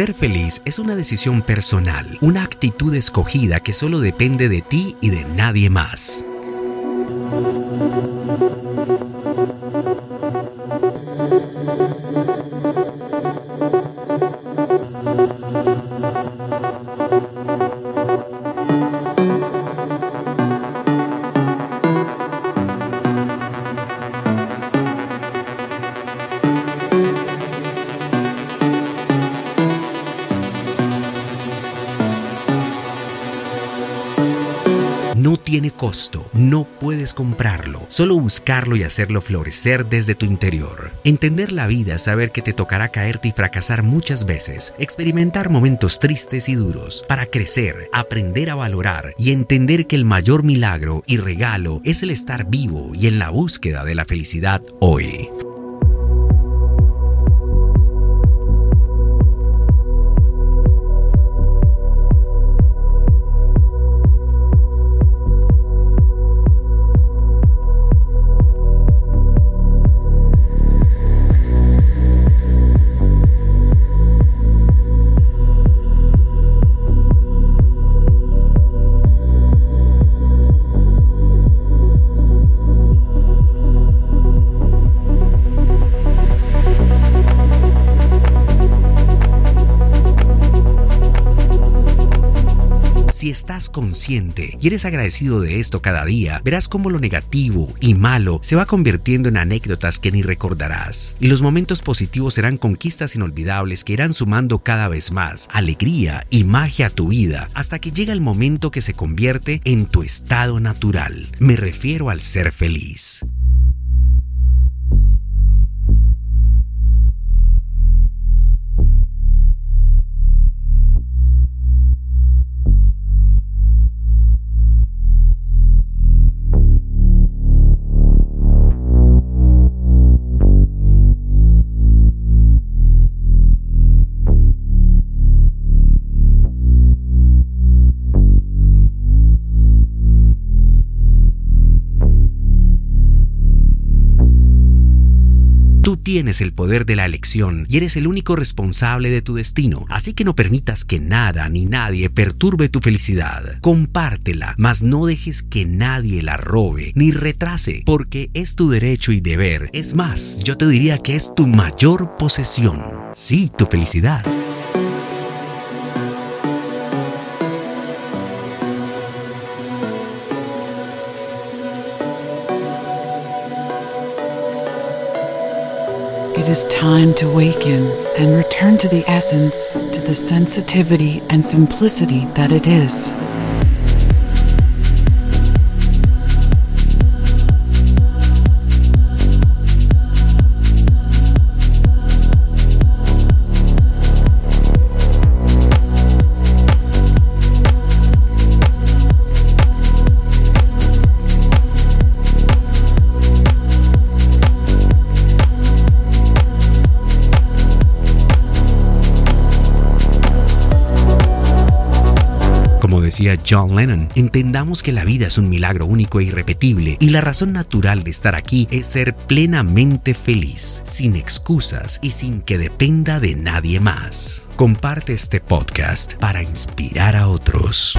Ser feliz es una decisión personal, una actitud escogida que solo depende de ti y de nadie más. Tiene costo, no puedes comprarlo, solo buscarlo y hacerlo florecer desde tu interior. Entender la vida saber que te tocará caerte y fracasar muchas veces, experimentar momentos tristes y duros, para crecer, aprender a valorar y entender que el mayor milagro y regalo es el estar vivo y en la búsqueda de la felicidad hoy. Consciente y eres agradecido de esto cada día, verás cómo lo negativo y malo se va convirtiendo en anécdotas que ni recordarás. Y los momentos positivos serán conquistas inolvidables que irán sumando cada vez más alegría y magia a tu vida hasta que llega el momento que se convierte en tu estado natural. Me refiero al ser feliz. Tienes el poder de la elección y eres el único responsable de tu destino, así que no permitas que nada ni nadie perturbe tu felicidad. Compártela, mas no dejes que nadie la robe ni retrase, porque es tu derecho y deber. Es más, yo te diría que es tu mayor posesión. Sí, tu felicidad. Is time to waken and return to the essence, to the sensitivity and simplicity that it is. Decía John Lennon, entendamos que la vida es un milagro único e irrepetible y la razón natural de estar aquí es ser plenamente feliz, sin excusas y sin que dependa de nadie más. Comparte este podcast para inspirar a otros.